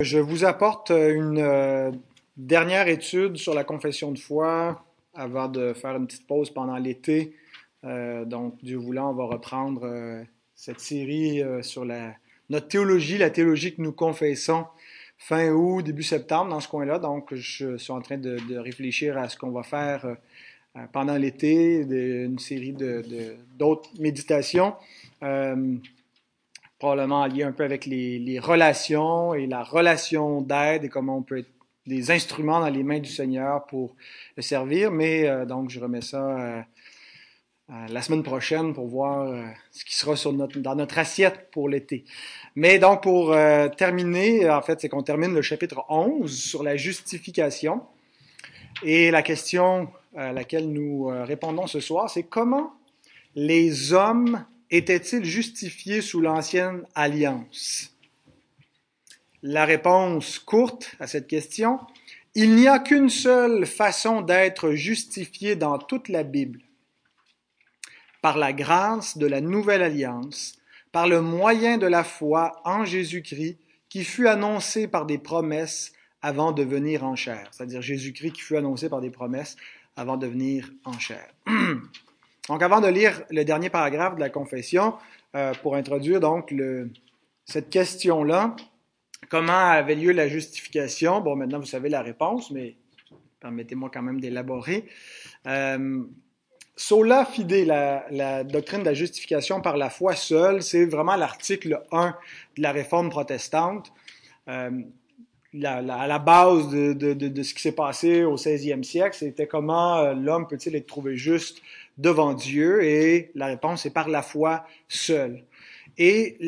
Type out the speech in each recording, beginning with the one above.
Je vous apporte une euh, dernière étude sur la confession de foi avant de faire une petite pause pendant l'été. Euh, donc, Dieu voulant, on va reprendre euh, cette série sur notre théologie, la théologie que nous confessons fin août, début septembre, dans ce coin-là. Donc, je suis en train de, réfléchir à ce qu'on va faire pendant l'été, une série d'autres méditations probablement lié un peu avec les, relations et la relation d'aide et comment on peut être des instruments dans les mains du Seigneur pour le servir. Mais euh, donc, je remets ça euh, euh, la semaine prochaine pour voir ce qui sera sur notre, dans notre assiette pour l'été. Mais donc, pour terminer, en fait, c'est qu'on termine le chapitre 11 sur la justification. Et la question à laquelle nous répondons ce soir, c'est comment les hommes était-il justifié sous l'ancienne alliance? La réponse courte à cette question, il n'y a qu'une seule façon d'être justifié dans toute la Bible. Par la grâce de la nouvelle alliance, par le moyen de la foi en Jésus-Christ qui fut annoncé par des promesses avant de venir en chair. C'est-à-dire Jésus-Christ qui fut annoncé par des promesses avant de venir en chair. Donc, avant de lire le dernier paragraphe de la confession, euh, pour introduire donc cette question-là, comment avait lieu la justification? Bon, maintenant vous savez la réponse, mais permettez-moi quand même d'élaborer. Euh, sola fide, la, doctrine de la justification par la foi seule, c'est vraiment l'article 1 de la réforme protestante. Euh, à la base de, de, ce qui s'est passé au 16e siècle, c'était comment l'homme peut-il être trouvé juste devant Dieu et la réponse est par la foi seule. Et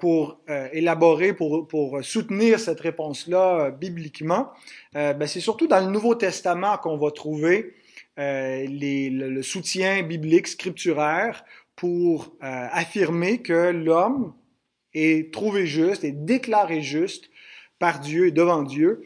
pour euh, élaborer, pour, pour soutenir cette réponse-là euh, bibliquement, euh, ben c'est surtout dans le Nouveau Testament qu'on va trouver le, soutien biblique scripturaire pour affirmer que l'homme est trouvé juste, est déclaré juste par Dieu et devant Dieu.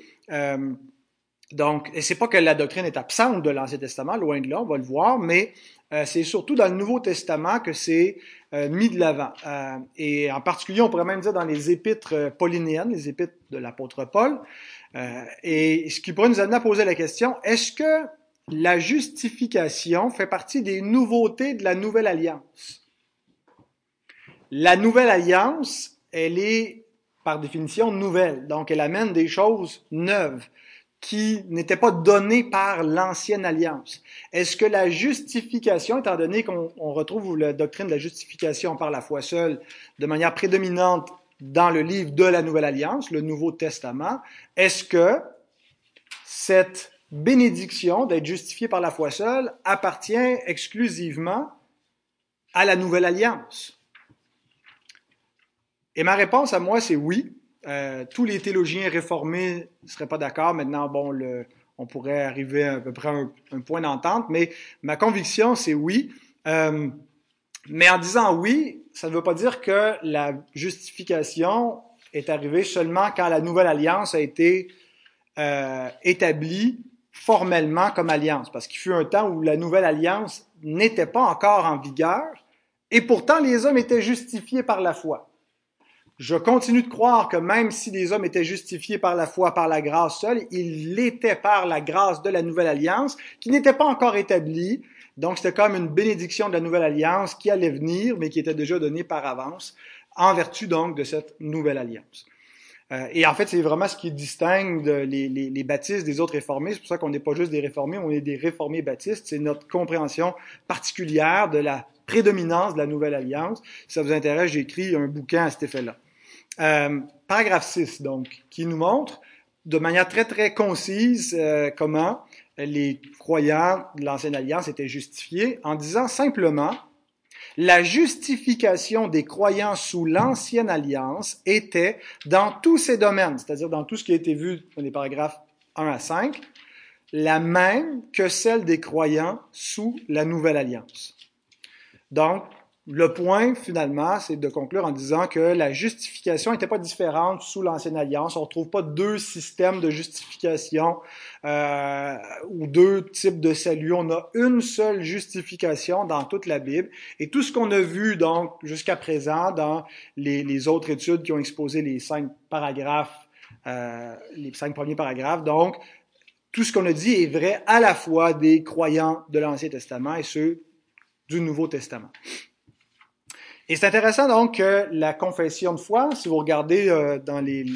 Donc, et c'est pas que la doctrine est absente de l'Ancien Testament, loin de là, on va le voir, mais euh, c'est surtout dans le Nouveau Testament que c'est euh, mis de l'avant. Euh, et en particulier, on pourrait même dire dans les épîtres paulinéennes, les épîtres de l'apôtre Paul. et ce qui pourrait nous amener à poser la question, est-ce que la justification fait partie des nouveautés de la Nouvelle Alliance? La Nouvelle Alliance, elle est par définition nouvelle, donc elle amène des choses neuves qui n'était pas donné par l'ancienne alliance. Est-ce que la justification, étant donné qu'on retrouve la doctrine de la justification par la foi seule de manière prédominante dans le livre de la Nouvelle Alliance, le Nouveau Testament, est-ce que cette bénédiction d'être justifié par la foi seule appartient exclusivement à la Nouvelle Alliance? Et ma réponse à moi, c'est oui. Euh, tous les théologiens réformés ne seraient pas d'accord. Maintenant, bon, on pourrait arriver à, peu près à un, point d'entente, mais ma conviction, c'est oui. Euh, mais en disant oui, ça ne veut pas dire que la justification est arrivée seulement quand la nouvelle alliance a été euh, établie formellement comme alliance, parce qu'il fut un temps où la nouvelle alliance n'était pas encore en vigueur, et pourtant les hommes étaient justifiés par la foi. Je continue de croire que même si les hommes étaient justifiés par la foi, par la grâce seule, ils l'étaient par la grâce de la nouvelle alliance, qui n'était pas encore établie. Donc c'était comme une bénédiction de la nouvelle alliance qui allait venir, mais qui était déjà donnée par avance, en vertu donc de cette nouvelle alliance. Euh, et en fait, c'est vraiment ce qui distingue les, les, les, baptistes des autres réformés. C'est pour ça qu'on n'est pas juste des réformés, on est des réformés baptistes. C'est notre compréhension particulière de la prédominance de la nouvelle alliance. Si ça vous intéresse, j'ai écrit un bouquin à cet effet-là. Euh, paragraphe 6, donc, qui nous montre de manière très, très concise euh, comment les croyants de l'Ancienne Alliance étaient justifiés en disant simplement la justification des croyants sous l'Ancienne Alliance était dans tous ces domaines, c'est-à-dire dans tout ce qui a été vu dans les paragraphes 1 à 5, la même que celle des croyants sous la Nouvelle Alliance. Donc, le point, finalement, c'est de conclure en disant que la justification n'était pas différente sous l'Ancienne Alliance. On ne retrouve pas deux systèmes de justification euh, ou deux types de salut. On a une seule justification dans toute la Bible. Et tout ce qu'on a vu donc jusqu'à présent dans les, autres études qui ont exposé les cinq paragraphes euh, les cinq premiers paragraphes. Donc, tout ce qu'on a dit est vrai à la fois des croyants de l'Ancien Testament et ceux du Nouveau Testament. Et c'est intéressant donc que la confession de foi, si vous regardez euh, dans les,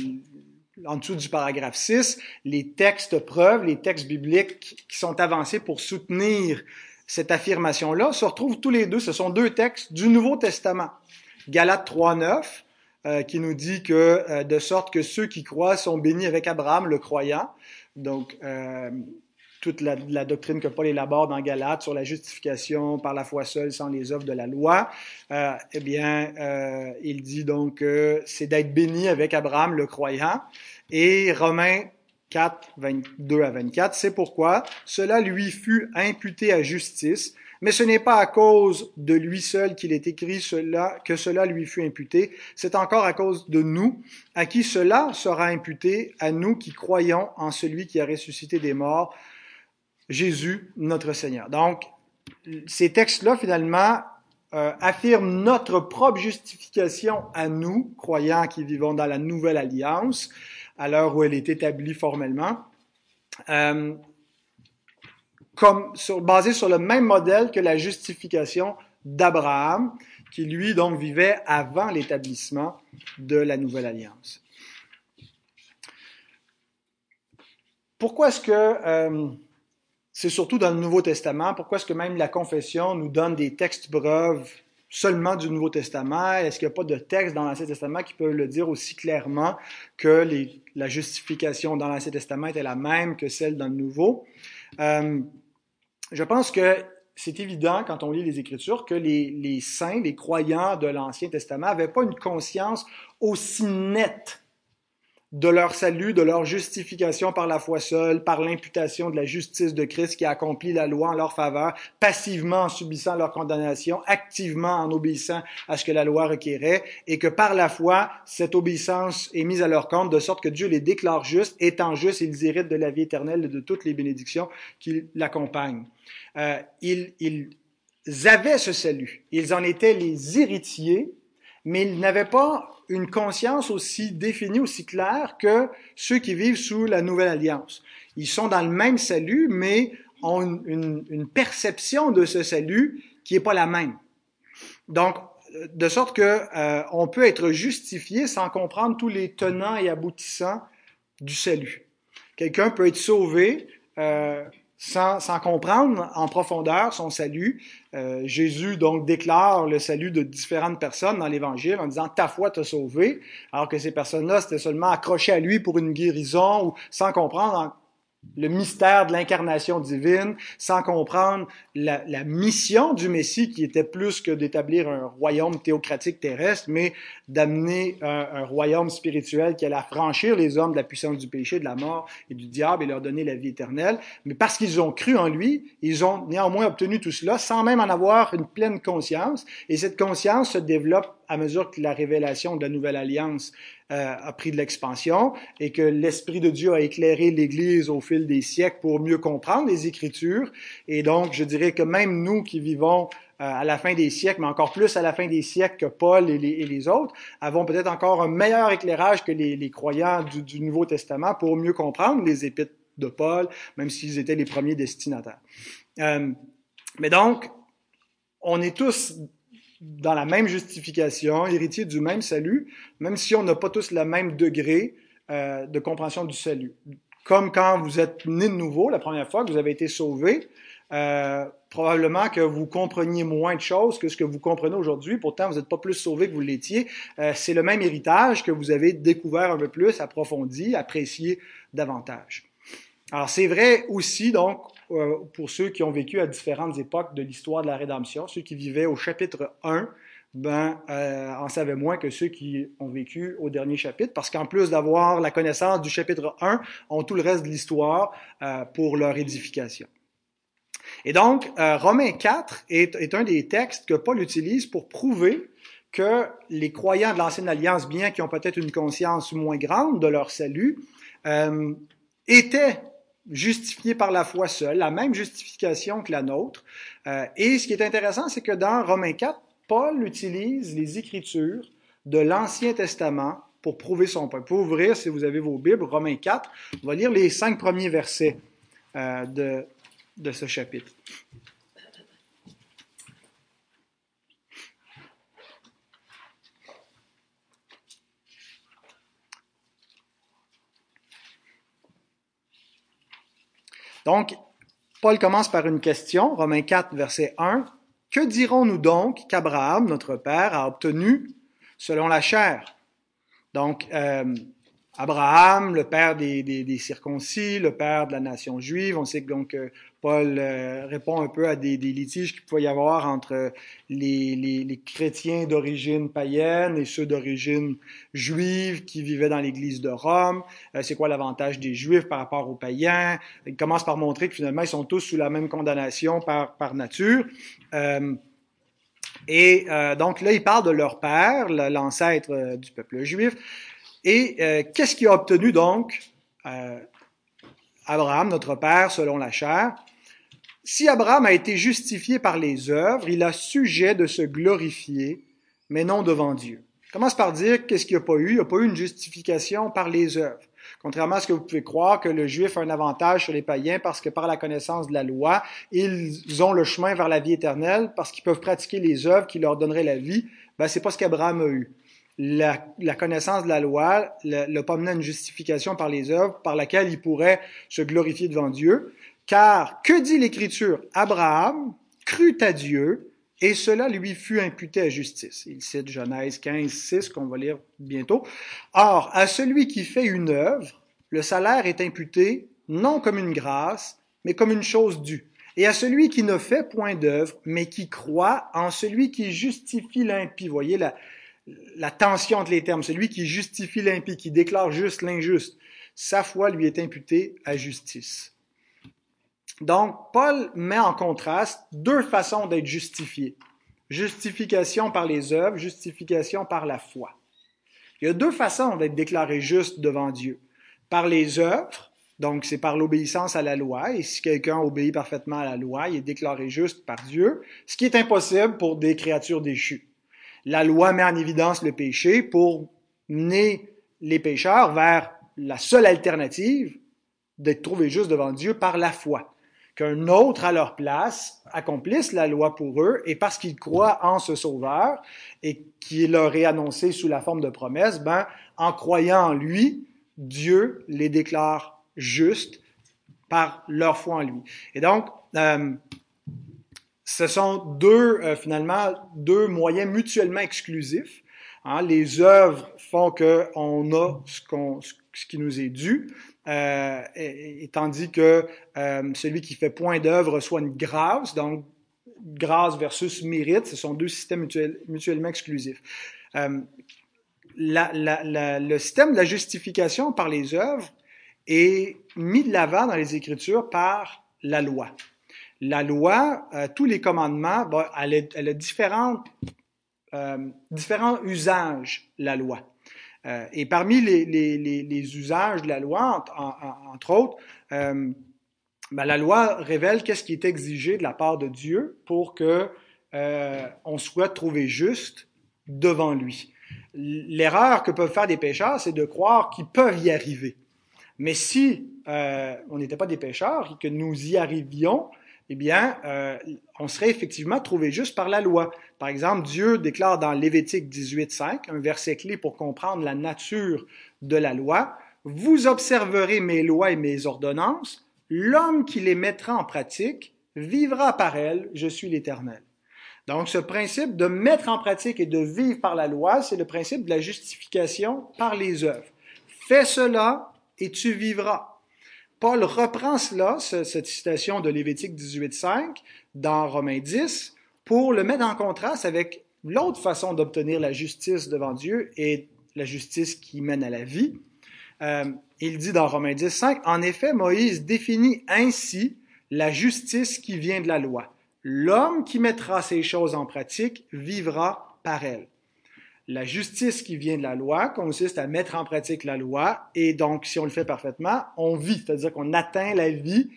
en dessous du paragraphe 6, les textes preuves, les textes bibliques qui sont avancés pour soutenir cette affirmation-là, se retrouvent tous les deux. Ce sont deux textes du Nouveau Testament. Galates 3, 9, euh, qui nous dit que euh, de sorte que ceux qui croient sont bénis avec Abraham, le croyant. Donc, euh, toute la, la, doctrine que Paul élabore dans Galates sur la justification par la foi seule sans les œuvres de la loi, euh, eh bien, euh, il dit donc que c'est d'être béni avec Abraham, le croyant. Et Romains 4, 22 à 24, c'est pourquoi cela lui fut imputé à justice mais ce n'est pas à cause de lui seul qu'il est écrit cela, que cela lui fut imputé, c'est encore à cause de nous, à qui cela sera imputé, à nous qui croyons en celui qui a ressuscité des morts, Jésus notre Seigneur. Donc, ces textes-là, finalement, euh, affirment notre propre justification à nous, croyants qui vivons dans la nouvelle alliance, à l'heure où elle est établie formellement. Euh, comme sur, basé sur le même modèle que la justification d'Abraham, qui lui donc vivait avant l'établissement de la nouvelle alliance. Pourquoi est-ce que euh, c'est surtout dans le Nouveau Testament, pourquoi est-ce que même la confession nous donne des textes preuves seulement du Nouveau Testament? Est-ce qu'il n'y a pas de texte dans l'Ancien Testament qui peut le dire aussi clairement que la justification dans l'Ancien Testament était la même que celle dans le Nouveau? Euh, je pense que c'est évident quand on lit les Écritures que les, les saints, les croyants de l'Ancien Testament n'avaient pas une conscience aussi nette de leur salut, de leur justification par la foi seule, par l'imputation de la justice de Christ qui a accompli la loi en leur faveur, passivement en subissant leur condamnation, activement en obéissant à ce que la loi requérait, et que par la foi, cette obéissance est mise à leur compte, de sorte que Dieu les déclare justes, étant justes, ils héritent de la vie éternelle et de toutes les bénédictions qui l'accompagnent. Euh, ils, ils avaient ce salut, ils en étaient les héritiers, mais ils n'avaient pas une conscience aussi définie, aussi claire que ceux qui vivent sous la nouvelle alliance. Ils sont dans le même salut, mais ont une, une, perception de ce salut qui n'est pas la même. Donc, de sorte que euh, on peut être justifié sans comprendre tous les tenants et aboutissants du salut. Quelqu'un peut être sauvé euh, sans, sans, comprendre en profondeur son salut. Euh, Jésus donc déclare le salut de différentes personnes dans l'Évangile en disant ta foi t'a sauvé, alors que ces personnes-là c'était seulement accrochées à lui pour une guérison ou sans comprendre le mystère de l'incarnation divine, sans comprendre la, mission du Messie qui était plus que d'établir un royaume théocratique terrestre, mais d'amener un, un, royaume spirituel qui allait affranchir les hommes de la puissance du péché, de la mort et du diable et leur donner la vie éternelle. Mais parce qu'ils ont cru en lui, ils ont néanmoins obtenu tout cela sans même en avoir une pleine conscience. Et cette conscience se développe à mesure que la révélation de la nouvelle alliance euh, a pris de l'expansion et que l'Esprit de Dieu a éclairé l'Église au fil des siècles pour mieux comprendre les Écritures. Et donc, je dirais que même nous qui vivons euh, à la fin des siècles, mais encore plus à la fin des siècles que Paul et les, autres, avons peut-être encore un meilleur éclairage que les, croyants du, du, Nouveau Testament pour mieux comprendre les épîtres de Paul, même s'ils étaient les premiers destinataires. Euh, mais donc, on est tous dans la même justification, héritiers du même salut, même si on n'a pas tous le même degré euh, de compréhension du salut. Comme quand vous êtes né de nouveau la première fois, que vous avez été sauvé, euh, probablement que vous compreniez moins de choses que ce que vous comprenez aujourd'hui. Pourtant, vous n'êtes pas plus sauvé que vous l'étiez. Euh, c'est le même héritage que vous avez découvert un peu plus, approfondi, apprécié davantage. Alors, c'est vrai aussi, donc, euh, pour ceux qui ont vécu à différentes époques de l'histoire de la rédemption. Ceux qui vivaient au chapitre 1, ben, euh, en savaient moins que ceux qui ont vécu au dernier chapitre, parce qu'en plus d'avoir la connaissance du chapitre 1, ont tout le reste de l'histoire euh, pour leur édification. Et donc, euh, Romains 4 est, est, un des textes que Paul utilise pour prouver que les croyants de l'Ancienne Alliance, bien qui ont peut-être une conscience moins grande de leur salut, euh, étaient justifié par la foi seule, la même justification que la nôtre. Euh, et ce qui est intéressant, c'est que dans Romains 4, Paul utilise les Écritures de l'Ancien Testament pour prouver son point. Vous ouvrir, si vous avez vos Bibles, Romains 4. On va lire les cinq premiers versets euh, de, de ce chapitre. Donc, Paul commence par une question, Romains 4, verset 1. Que dirons-nous donc qu'Abraham, notre père, a obtenu selon la chair? Donc, euh, Abraham, le père des, des, circoncis, le père de la nation juive. On sait que donc euh, Paul euh, répond un peu à des, litiges qu'il pouvait y avoir entre les, les, les chrétiens d'origine païenne et ceux d'origine juive qui vivaient dans l'Église de Rome. Euh, c'est quoi l'avantage des Juifs par rapport aux païens? Il commence par montrer que finalement ils sont tous sous la même condamnation par, par nature. et donc là, il parle de leur père, l'ancêtre du peuple juif. Et euh, qu'est-ce qu'il a obtenu donc euh, Abraham, notre père, selon la chair? Si Abraham a été justifié par les œuvres, il a sujet de se glorifier, mais non devant Dieu. commence par dire qu'est-ce qu'il n'y a pas eu Il n'y a pas eu une justification par les œuvres. Contrairement à ce que vous pouvez croire que le juif a un avantage sur les païens parce que par la connaissance de la loi, ils ont le chemin vers la vie éternelle parce qu'ils peuvent pratiquer les œuvres qui leur donneraient la vie. Ben, c'est pas ce qu'Abraham a eu la, connaissance de la loi pas mené à une justification par les œuvres par laquelle il pourrait se glorifier devant Dieu. Car que dit l'Écriture? Abraham crut à Dieu et cela lui fut imputé à justice. Il cite Genèse 15, 6 qu'on va lire bientôt. Or, à celui qui fait une œuvre, le salaire est imputé non comme une grâce, mais comme une chose due. Et à celui qui ne fait point d'œuvre, mais qui croit en celui qui justifie l'impie. Voyez la, la tension entre les termes, celui qui justifie l'impie, qui déclare juste l'injuste, sa foi lui est imputée à justice. Donc, Paul met en contraste deux façons d'être justifié. Justification par les œuvres, justification par la foi. Il y a deux façons d'être déclaré juste devant Dieu. Par les œuvres, donc c'est par l'obéissance à la loi, et si quelqu'un obéit parfaitement à la loi, il est déclaré juste par Dieu, ce qui est impossible pour des créatures déchues. La loi met en évidence le péché pour mener les pécheurs vers la seule alternative d'être trouvé juste devant Dieu par la foi. Qu'un autre à leur place accomplisse la loi pour eux et parce qu'ils croient en ce sauveur et qui leur est annoncé sous la forme de promesse, ben, en croyant en lui, Dieu les déclare justes par leur foi en lui. Et donc, euh, ce sont deux, euh, finalement, deux moyens mutuellement exclusifs. Hein. Les œuvres font qu'on a ce, ce qui nous est dû, euh, et, tandis que euh, celui qui fait point d'œuvre reçoit une grâce, donc grâce versus mérite, ce sont deux systèmes mutuellement exclusifs. Le système de la justification par les œuvres est mis de l'avant dans les Écritures par la loi la loi, euh, tous les commandements, elle, a différentes, euh, différents usages, la loi. Euh, et parmi les, usages de la loi, entre autres, ben, la loi révèle qu'est-ce qui est exigé de la part de Dieu pour que on soit trouvé juste devant lui. L'erreur que peuvent faire des pécheurs, c'est de croire qu'ils peuvent y arriver. Mais si on n'était pas des pécheurs et que nous y arrivions, eh bien, euh, on serait effectivement trouvé juste par la loi. Par exemple, Dieu déclare dans Lévitique 18.5, un verset clé pour comprendre la nature de la loi, Vous observerez mes lois et mes ordonnances, l'homme qui les mettra en pratique vivra par elles, je suis l'Éternel. Donc, ce principe de mettre en pratique et de vivre par la loi, c'est le principe de la justification par les œuvres. Fais cela et tu vivras. Paul reprend cela, cette citation de Lévitique 18.5 dans Romains 10 pour le mettre en contraste avec l'autre façon d'obtenir la justice devant Dieu et la justice qui mène à la vie. Euh, il dit dans Romains 10.5, en effet, Moïse définit ainsi la justice qui vient de la loi. L'homme qui mettra ces choses en pratique vivra par elles la justice qui vient de la loi consiste à mettre en pratique la loi, et donc si on le fait parfaitement, on vit, c'est-à-dire qu'on atteint la vie.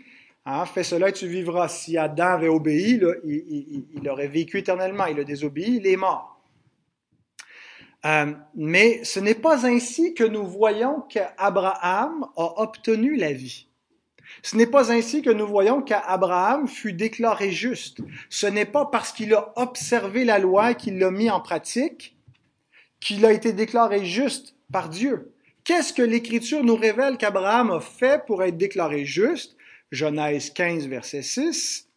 Hein, fais cela et tu vivras. Si Adam avait obéi, il, aurait vécu éternellement. Il a désobéi, il est mort. Euh, mais ce n'est pas ainsi que nous voyons qu'Abraham a obtenu la vie. Ce n'est pas ainsi que nous voyons qu'Abraham fut déclaré juste. Ce n'est pas parce qu'il a observé la loi qu'il l'a mis en pratique qu'il a été déclaré juste par Dieu. Qu'est-ce que l'Écriture nous révèle qu'Abraham a fait pour être déclaré juste? Genèse 15, verset 6.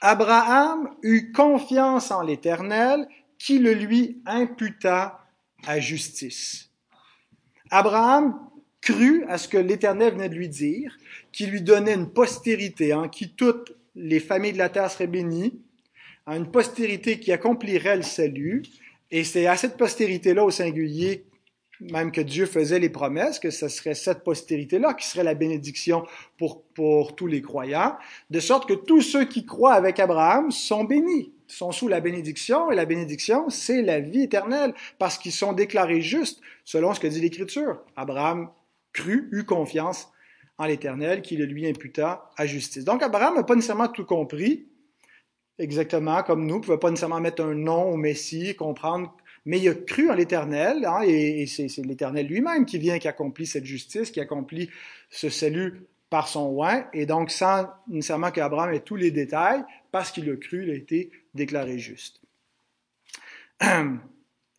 Abraham eut confiance en l'Éternel qui le lui imputa à justice. Abraham crut à ce que l'Éternel venait de lui dire, qui lui donnait une postérité en qui toutes les familles de la terre seraient bénies, une postérité qui accomplirait le salut. Et c'est à cette postérité-là au singulier même que Dieu faisait les promesses, que ce serait cette postérité-là qui serait la bénédiction pour, pour tous les croyants, de sorte que tous ceux qui croient avec Abraham sont bénis, sont sous la bénédiction, et la bénédiction, c'est la vie éternelle, parce qu'ils sont déclarés justes, selon ce que dit l'Écriture. Abraham crut, eut confiance en l'Éternel, qui le lui imputa à justice. Donc Abraham n'a pas nécessairement tout compris, exactement comme nous, ne pouvait pas nécessairement mettre un nom au Messie, comprendre mais il a cru en l'Éternel, hein, et, c'est, l'Éternel lui-même qui vient, qui accomplit cette justice, qui accomplit ce salut par son oin, et donc sans nécessairement qu'Abraham ait tous les détails, parce qu'il a cru, il a été déclaré juste.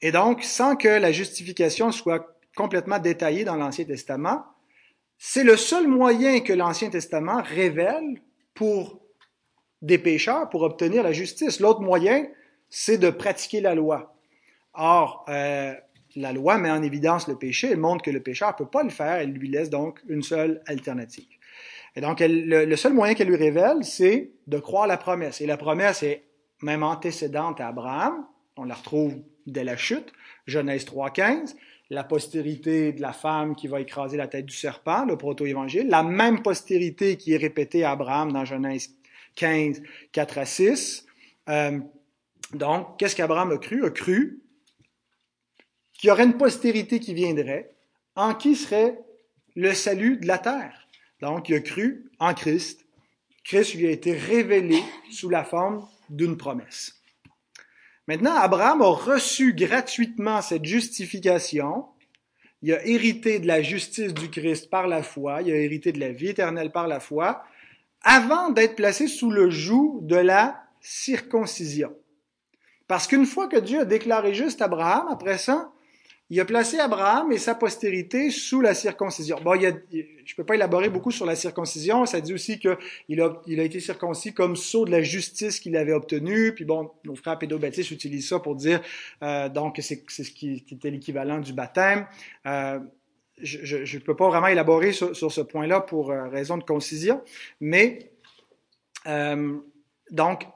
Et donc, sans que la justification soit complètement détaillée dans l'Ancien Testament, c'est le seul moyen que l'Ancien Testament révèle pour des pécheurs, pour obtenir la justice. L'autre moyen, c'est de pratiquer la loi. Or, euh, la loi met en évidence le péché, elle montre que le pécheur ne peut pas le faire, elle lui laisse donc une seule alternative. Et donc, le, seul moyen qu'elle lui révèle, c'est de croire la promesse. Et la promesse est même antécédente à Abraham, on la retrouve dès la chute, Genèse 3.15, la postérité de la femme qui va écraser la tête du serpent, le proto-évangile, la même postérité qui est répétée à Abraham dans Genèse 15, 4 à 6. Euh, donc, qu'est-ce qu'Abraham a cru? A cru qu'il y aurait une postérité qui viendrait, en qui serait le salut de la terre. Donc, il a cru en Christ. Christ lui a été révélé sous la forme d'une promesse. Maintenant, Abraham a reçu gratuitement cette justification. Il a hérité de la justice du Christ par la foi. Il a hérité de la vie éternelle par la foi, avant d'être placé sous le joug de la circoncision. Parce qu'une fois que Dieu a déclaré juste Abraham, après ça, il a placé Abraham et sa postérité sous la circoncision. Bon, il y a, je ne peux pas élaborer beaucoup sur la circoncision. Ça dit aussi qu'il a, il a été circoncis comme sceau de la justice qu'il avait obtenu. Puis bon, nos frères pédobaptistes utilisent ça pour dire euh, donc c'est, ce qui, était l'équivalent du baptême. Euh, je ne peux pas vraiment élaborer sur, ce point-là pour euh, raison de concision, mais euh, donc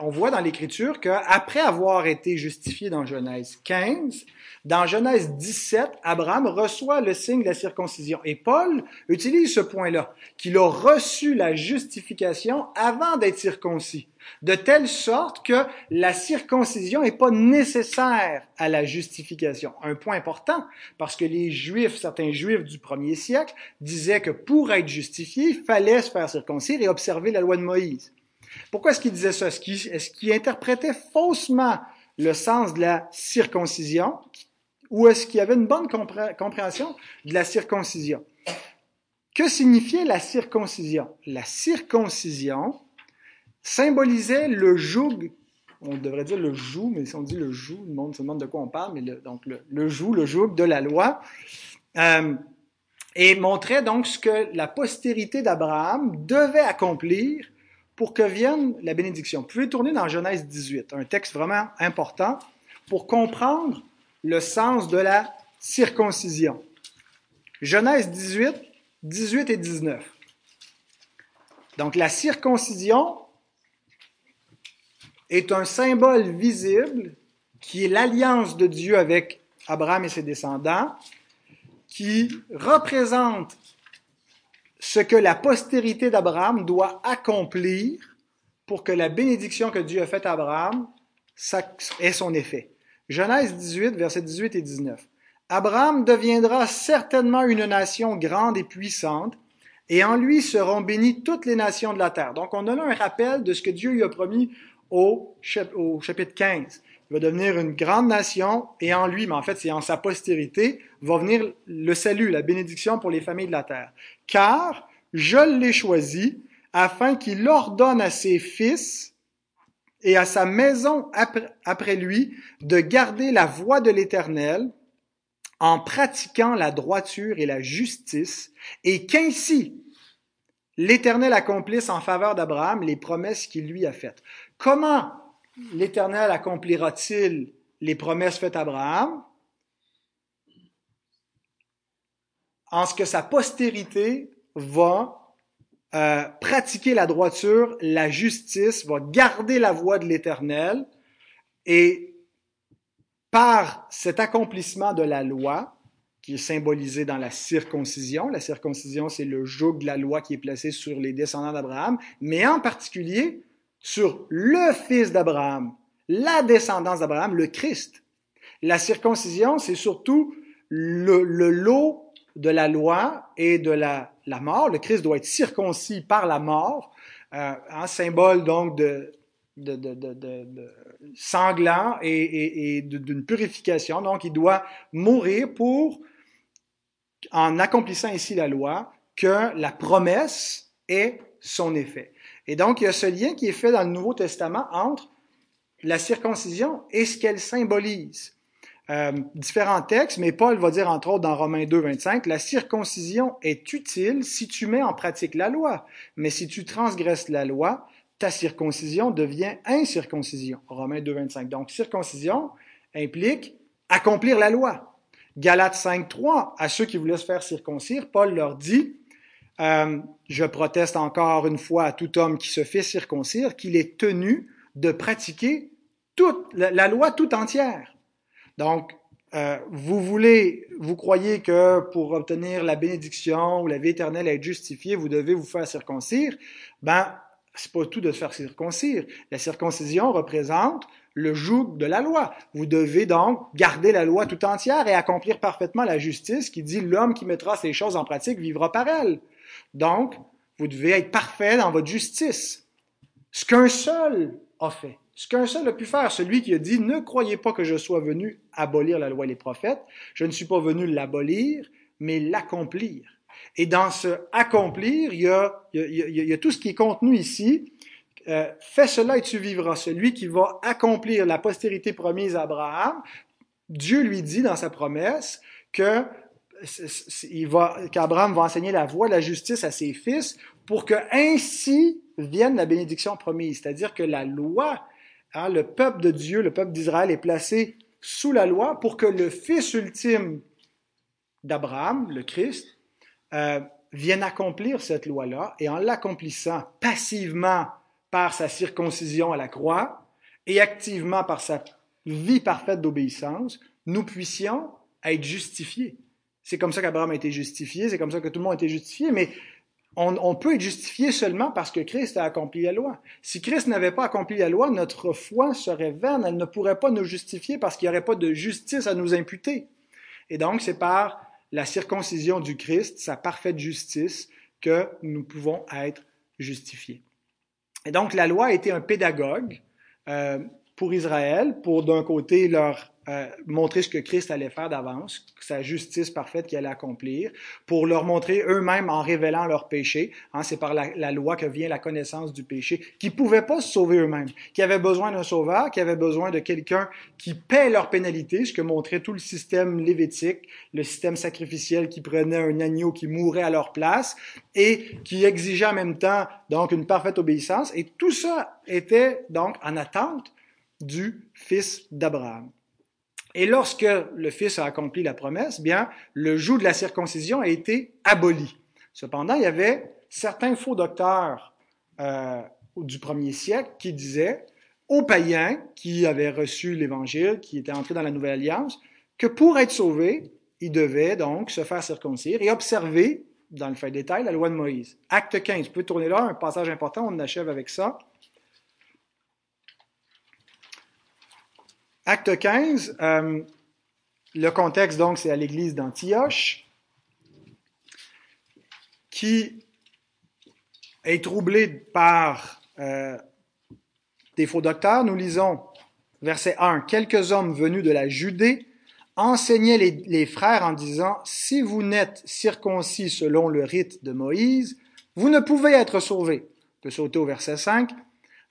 on voit dans l'Écriture qu'après avoir été justifié dans Genèse 15, dans Genèse 17, Abraham reçoit le signe de la circoncision. Et Paul utilise ce point-là, qu'il a reçu la justification avant d'être circoncis, de telle sorte que la circoncision n'est pas nécessaire à la justification. Un point important, parce que les Juifs, certains Juifs du premier siècle, disaient que pour être justifié, il fallait se faire circoncire et observer la loi de Moïse. Pourquoi est-ce qu'il disait ça? Est-ce qu'il interprétait faussement le sens de la circoncision? Ou est-ce qu'il avait une bonne compréhension de la circoncision? Que signifiait la circoncision? La circoncision symbolisait le joug, on devrait dire le joug, mais si on dit le joug, le monde se demande de quoi on parle, mais donc le, joug, le joug de la loi, euh, et montrait donc ce que la postérité d'Abraham devait accomplir pour que vienne la bénédiction. Vous pouvez tourner dans Genèse 18, un texte vraiment important pour comprendre le sens de la circoncision. Genèse 18, 18 et 19. Donc la circoncision est un symbole visible qui est l'alliance de Dieu avec Abraham et ses descendants, qui représente ce que la postérité d'Abraham doit accomplir pour que la bénédiction que Dieu a faite à Abraham ait son effet. Genèse 18, versets 18 et 19. Abraham deviendra certainement une nation grande et puissante, et en lui seront bénies toutes les nations de la terre. Donc on a là un rappel de ce que Dieu lui a promis au, chapitre 15. Il va devenir une grande nation et en lui, mais en fait c'est en sa postérité, va venir le salut, la bénédiction pour les familles de la terre. Car je l'ai choisi afin qu'il ordonne à ses fils et à sa maison après, après lui de garder la voie de l'Éternel en pratiquant la droiture et la justice et qu'ainsi l'Éternel accomplisse en faveur d'Abraham les promesses qu'il lui a faites. Comment l'Éternel accomplira-t-il les promesses faites à Abraham? En ce que sa postérité va euh, pratiquer la droiture, la justice, va garder la voie de l'Éternel et par cet accomplissement de la loi, qui est symbolisé dans la circoncision, la circoncision c'est le joug de la loi qui est placé sur les descendants d'Abraham, mais en particulier sur le fils d'Abraham, la descendance d'Abraham, le Christ. La circoncision, c'est surtout le, lot de la loi et de la, mort. Le Christ doit être circoncis par la mort, euh, un symbole donc de, sanglant et, et d'une purification. Donc, il doit mourir pour, en accomplissant ici la loi, que la promesse ait son effet. Et donc, il y a ce lien qui est fait dans le Nouveau Testament entre la circoncision et ce qu'elle symbolise. Euh, différents textes, mais Paul va dire entre autres dans Romains 2, 25, la circoncision est utile si tu mets en pratique la loi, mais si tu transgresses la loi, ta circoncision devient incirconcision. Romains 2, 25. Donc, circoncision implique accomplir la loi. Galates 5, 3, à ceux qui voulaient se faire circoncire, Paul leur dit, euh, je proteste encore une fois à tout homme qui se fait circoncire qu'il est tenu de pratiquer toute la, loi tout entière. Donc, euh, vous voulez, vous croyez que pour obtenir la bénédiction ou la vie éternelle, être justifié, vous devez vous faire circoncire. Ben, c'est pas tout de se faire circoncire. La circoncision représente le joug de la loi. Vous devez donc garder la loi tout entière et accomplir parfaitement la justice qui dit l'homme qui mettra ces choses en pratique vivra par elles. Donc, vous devez être parfait dans votre justice. Ce qu'un seul a fait, ce qu'un seul a pu faire, celui qui a dit, ne croyez pas que je sois venu abolir la loi et les prophètes, je ne suis pas venu l'abolir, mais l'accomplir. Et dans ce accomplir, il y a, tout ce qui est contenu ici. Euh, fais cela et tu vivras. Celui qui va accomplir la postérité promise à Abraham, Dieu lui dit dans sa promesse que qu'Abraham va enseigner la voie la justice à ses fils pour que ainsi vienne la bénédiction promise. C'est-à-dire que la loi, hein, le peuple de Dieu, le peuple d'Israël est placé sous la loi pour que le fils ultime d'Abraham, le Christ, euh, vienne accomplir cette loi-là et en l'accomplissant passivement par sa circoncision à la croix et activement par sa vie parfaite d'obéissance, nous puissions être justifiés. C'est comme ça qu'Abraham a été justifié, c'est comme ça que tout le monde a été justifié, mais on, peut être justifié seulement parce que Christ a accompli la loi. Si Christ n'avait pas accompli la loi, notre foi serait vaine, elle ne pourrait pas nous justifier parce qu'il n'y aurait pas de justice à nous imputer. Et donc, c'est par la circoncision du Christ, sa parfaite justice, que nous pouvons être justifiés. Et donc, la loi a été un pédagogue euh, pour Israël, pour d'un côté leur euh, montrer ce que Christ allait faire d'avance, sa justice parfaite qu'il allait accomplir, pour leur montrer eux-mêmes en révélant leurs péchés. Hein, c'est par la, loi que vient la connaissance du péché, qui pouvaient pas se sauver eux-mêmes, qui avaient besoin d'un sauveur, qui avaient besoin de quelqu'un qui paie leur pénalité, ce que montrait tout le système lévitique, le système sacrificiel qui prenait un agneau qui mourait à leur place et qui exigeait en même temps donc une parfaite obéissance. Et tout ça était donc en attente du fils d'Abraham. Et lorsque le Fils a accompli la promesse, bien, le joug de la circoncision a été aboli. Cependant, il y avait certains faux docteurs euh, du premier siècle qui disaient aux païens qui avaient reçu l'Évangile, qui étaient entrés dans la Nouvelle Alliance, que pour être sauvés, ils devaient donc se faire circoncire et observer, dans le fait détail, la loi de Moïse. Acte 15, vous pouvez tourner là, un passage important, on achève avec ça. Acte 15, euh, le contexte donc c'est à l'église d'Antioche qui est troublée par euh, des faux docteurs. Nous lisons Verset 1. Quelques hommes venus de la Judée enseignaient les, les frères en disant, Si vous n'êtes circoncis selon le rite de Moïse, vous ne pouvez être sauvés. On peut sauter au verset 5.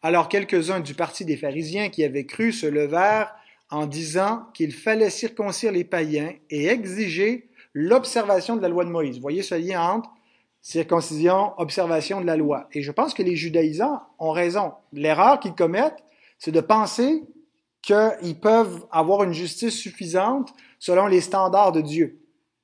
Alors quelques-uns du parti des pharisiens qui avaient cru se levèrent en disant qu'il fallait circoncire les païens et exiger l'observation de la loi de Moïse. Vous voyez ce lien entre circoncision, observation de la loi. Et je pense que les judaïsants ont raison. L'erreur qu'ils commettent, c'est de penser qu'ils peuvent avoir une justice suffisante selon les standards de Dieu.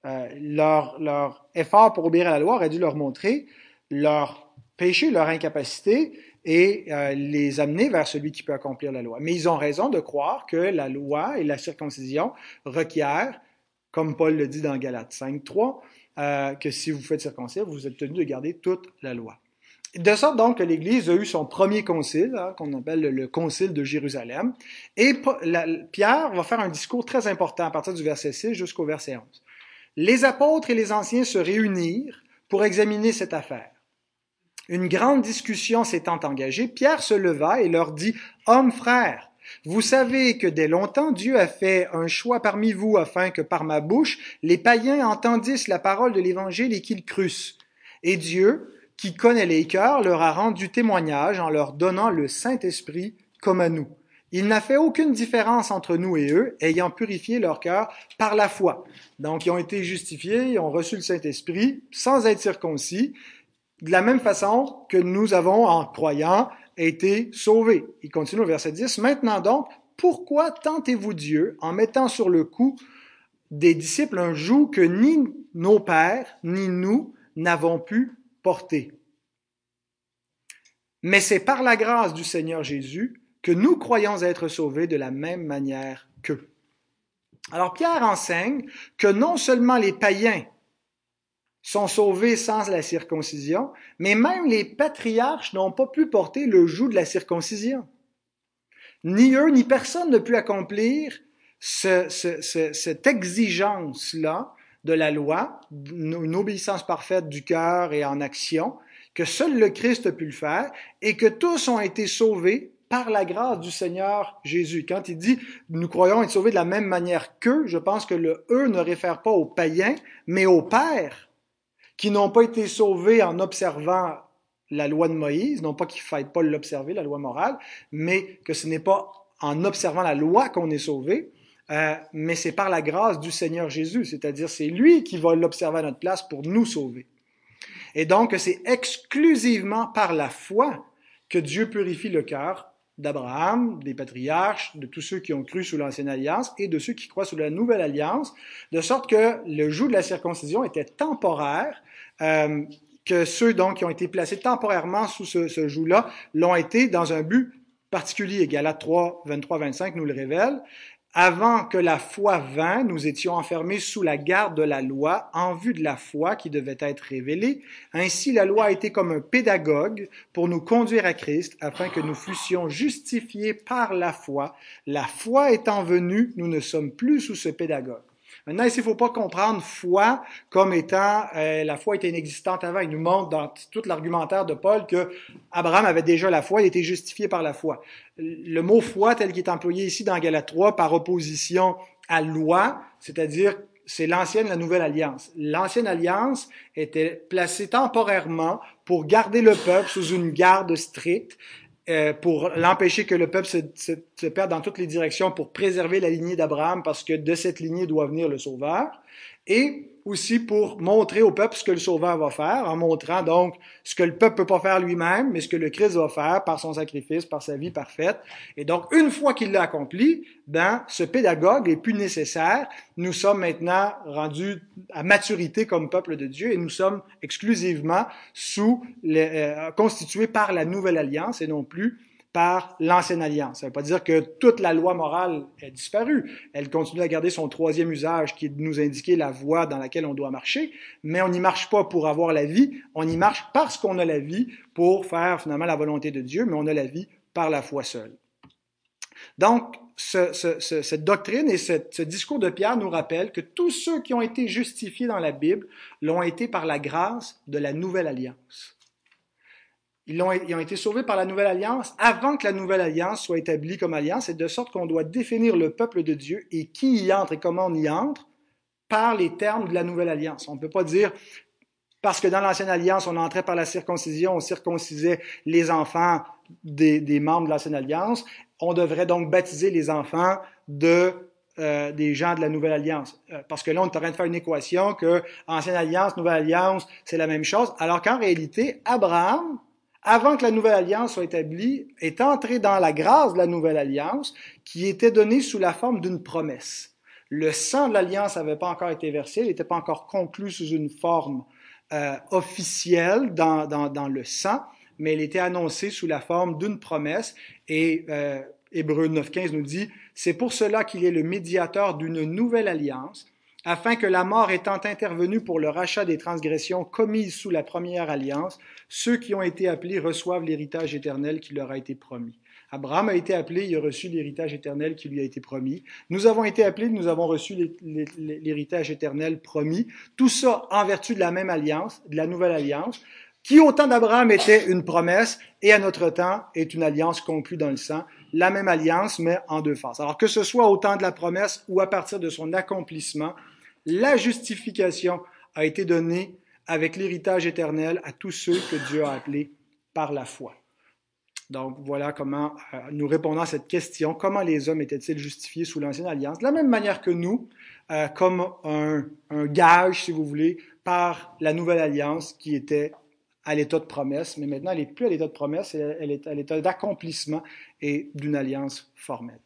Euh, leur, leur effort pour obéir à la loi aurait dû leur montrer leur péché, leur incapacité, et euh, les amener vers celui qui peut accomplir la loi. Mais ils ont raison de croire que la loi et la circoncision requièrent, comme Paul le dit dans Galates 5, 3, euh, que si vous faites circoncire, vous êtes tenu de garder toute la loi. De sorte donc que l'Église a eu son premier concile, hein, qu'on appelle le, concile de Jérusalem, et Pierre va faire un discours très important à partir du verset 6 jusqu'au verset 11. Les apôtres et les anciens se réunirent pour examiner cette affaire. Une grande discussion s'étant engagée, Pierre se leva et leur dit, Hommes frères, vous savez que dès longtemps Dieu a fait un choix parmi vous afin que par ma bouche les païens entendissent la parole de l'Évangile et qu'ils crussent. Et Dieu, qui connaît les cœurs, leur a rendu témoignage en leur donnant le Saint-Esprit comme à nous. Il n'a fait aucune différence entre nous et eux, ayant purifié leur cœur par la foi. Donc, ils ont été justifiés, ils ont reçu le Saint-Esprit sans être circoncis, de la même façon que nous avons, en croyant, été sauvés. Il continue au verset 10. Maintenant donc, pourquoi tentez-vous Dieu en mettant sur le cou des disciples un joug que ni nos pères, ni nous n'avons pu porter? Mais c'est par la grâce du Seigneur Jésus que nous croyons être sauvés de la même manière qu'eux. Alors Pierre enseigne que non seulement les païens sont sauvés sans la circoncision, mais même les patriarches n'ont pas pu porter le joug de la circoncision. Ni eux, ni personne ne pu accomplir cette exigence-là de la loi, une obéissance parfaite du cœur et en action, que seul le Christ a pu le faire, et que tous ont été sauvés par la grâce du Seigneur Jésus. Quand il dit nous croyons être sauvés de la même manière qu'eux, je pense que le eux ne réfère pas aux païens, mais aux pères qui n'ont pas été sauvés en observant la loi de Moïse, non pas qu'il ne faille pas l'observer, la loi morale, mais que ce n'est pas en observant la loi qu'on est sauvé, euh, mais c'est par la grâce du Seigneur Jésus, c'est-à-dire c'est lui qui va l'observer à notre place pour nous sauver. Et donc c'est exclusivement par la foi que Dieu purifie le cœur d'Abraham, des patriarches, de tous ceux qui ont cru sous l'ancienne alliance et de ceux qui croient sous la nouvelle alliance, de sorte que le joug de la circoncision était temporaire, euh, que ceux donc qui ont été placés temporairement sous ce, joug-là l'ont été dans un but particulier. Galates 3, 23, 25 nous le révèle. Avant que la foi vînt, nous étions enfermés sous la garde de la loi en vue de la foi qui devait être révélée. Ainsi, la loi a été comme un pédagogue pour nous conduire à Christ afin que nous fussions justifiés par la foi. La foi étant venue, nous ne sommes plus sous ce pédagogue. Maintenant, il ne faut pas comprendre foi comme étant euh, la foi était inexistante avant. Il nous montre dans tout l'argumentaire de Paul que Abraham avait déjà la foi, il était justifié par la foi. Le mot foi tel qu'il est employé ici dans Galates 3 par opposition à loi, c'est-à-dire c'est l'ancienne, la nouvelle alliance. L'ancienne alliance était placée temporairement pour garder le peuple sous une garde stricte euh, pour l'empêcher que le peuple se, se, se, perde dans toutes les directions, pour préserver la lignée d'Abraham, parce que de cette lignée doit venir le Sauveur, et aussi pour montrer au peuple ce que le Sauveur va faire, en montrant donc ce que le peuple peut pas faire lui-même, mais ce que le Christ va faire par son sacrifice, par sa vie parfaite. Et donc, une fois qu'il l'a accompli, ben, ce pédagogue est plus nécessaire. Nous sommes maintenant rendus à maturité comme peuple de Dieu et nous sommes exclusivement sous euh, constitués par la nouvelle alliance et non plus par l'ancienne alliance. Ça ne veut pas dire que toute la loi morale est disparue. Elle continue à garder son troisième usage qui est de nous indiquer la voie dans laquelle on doit marcher, mais on n'y marche pas pour avoir la vie, on y marche parce qu'on a la vie pour faire finalement la volonté de Dieu, mais on a la vie par la foi seule. Donc, ce, ce, ce, cette doctrine et ce discours de Pierre nous rappellent que tous ceux qui ont été justifiés dans la Bible l'ont été par la grâce de la nouvelle alliance. Ils ont, ils ont été sauvés par la nouvelle alliance avant que la nouvelle alliance soit établie comme alliance, et de sorte qu'on doit définir le peuple de Dieu et qui y entre et comment on y entre par les termes de la nouvelle alliance. On ne peut pas dire parce que dans l'ancienne alliance, on entrait par la circoncision, on circoncisait les enfants des, des membres de l'ancienne alliance. On devrait donc baptiser les enfants de euh, des gens de la Nouvelle Alliance. Euh, parce que là, on est en train de faire une équation que Ancienne Alliance, Nouvelle Alliance, c'est la même chose, alors qu'en réalité, Abraham, avant que la Nouvelle Alliance soit établie, est entré dans la grâce de la Nouvelle Alliance qui était donnée sous la forme d'une promesse. Le sang de l'Alliance n'avait pas encore été versé, il n'était pas encore conclu sous une forme euh, officielle dans, dans, dans, le sang, mais il était annoncé sous la forme d'une promesse et euh, Hébreu 9.15 nous dit, c'est pour cela qu'il est le médiateur d'une nouvelle alliance, afin que la mort étant intervenue pour le rachat des transgressions commises sous la première alliance, ceux qui ont été appelés reçoivent l'héritage éternel qui leur a été promis. Abraham a été appelé, il a reçu l'héritage éternel qui lui a été promis. Nous avons été appelés, nous avons reçu l'héritage éternel promis. Tout ça en vertu de la même alliance, de la nouvelle alliance, qui au temps d'Abraham était une promesse et à notre temps est une alliance conclue dans le sang la même alliance, mais en deux phases. Alors que ce soit au temps de la promesse ou à partir de son accomplissement, la justification a été donnée avec l'héritage éternel à tous ceux que Dieu a appelés par la foi. Donc voilà comment euh, nous répondons à cette question. Comment les hommes étaient-ils justifiés sous l'ancienne alliance? De la même manière que nous, euh, comme un, un, gage, si vous voulez, par la nouvelle alliance qui était à l'état de promesse, mais maintenant elle n'est plus à l'état de promesse, elle est à l'état d'accomplissement et d'une alliance formelle.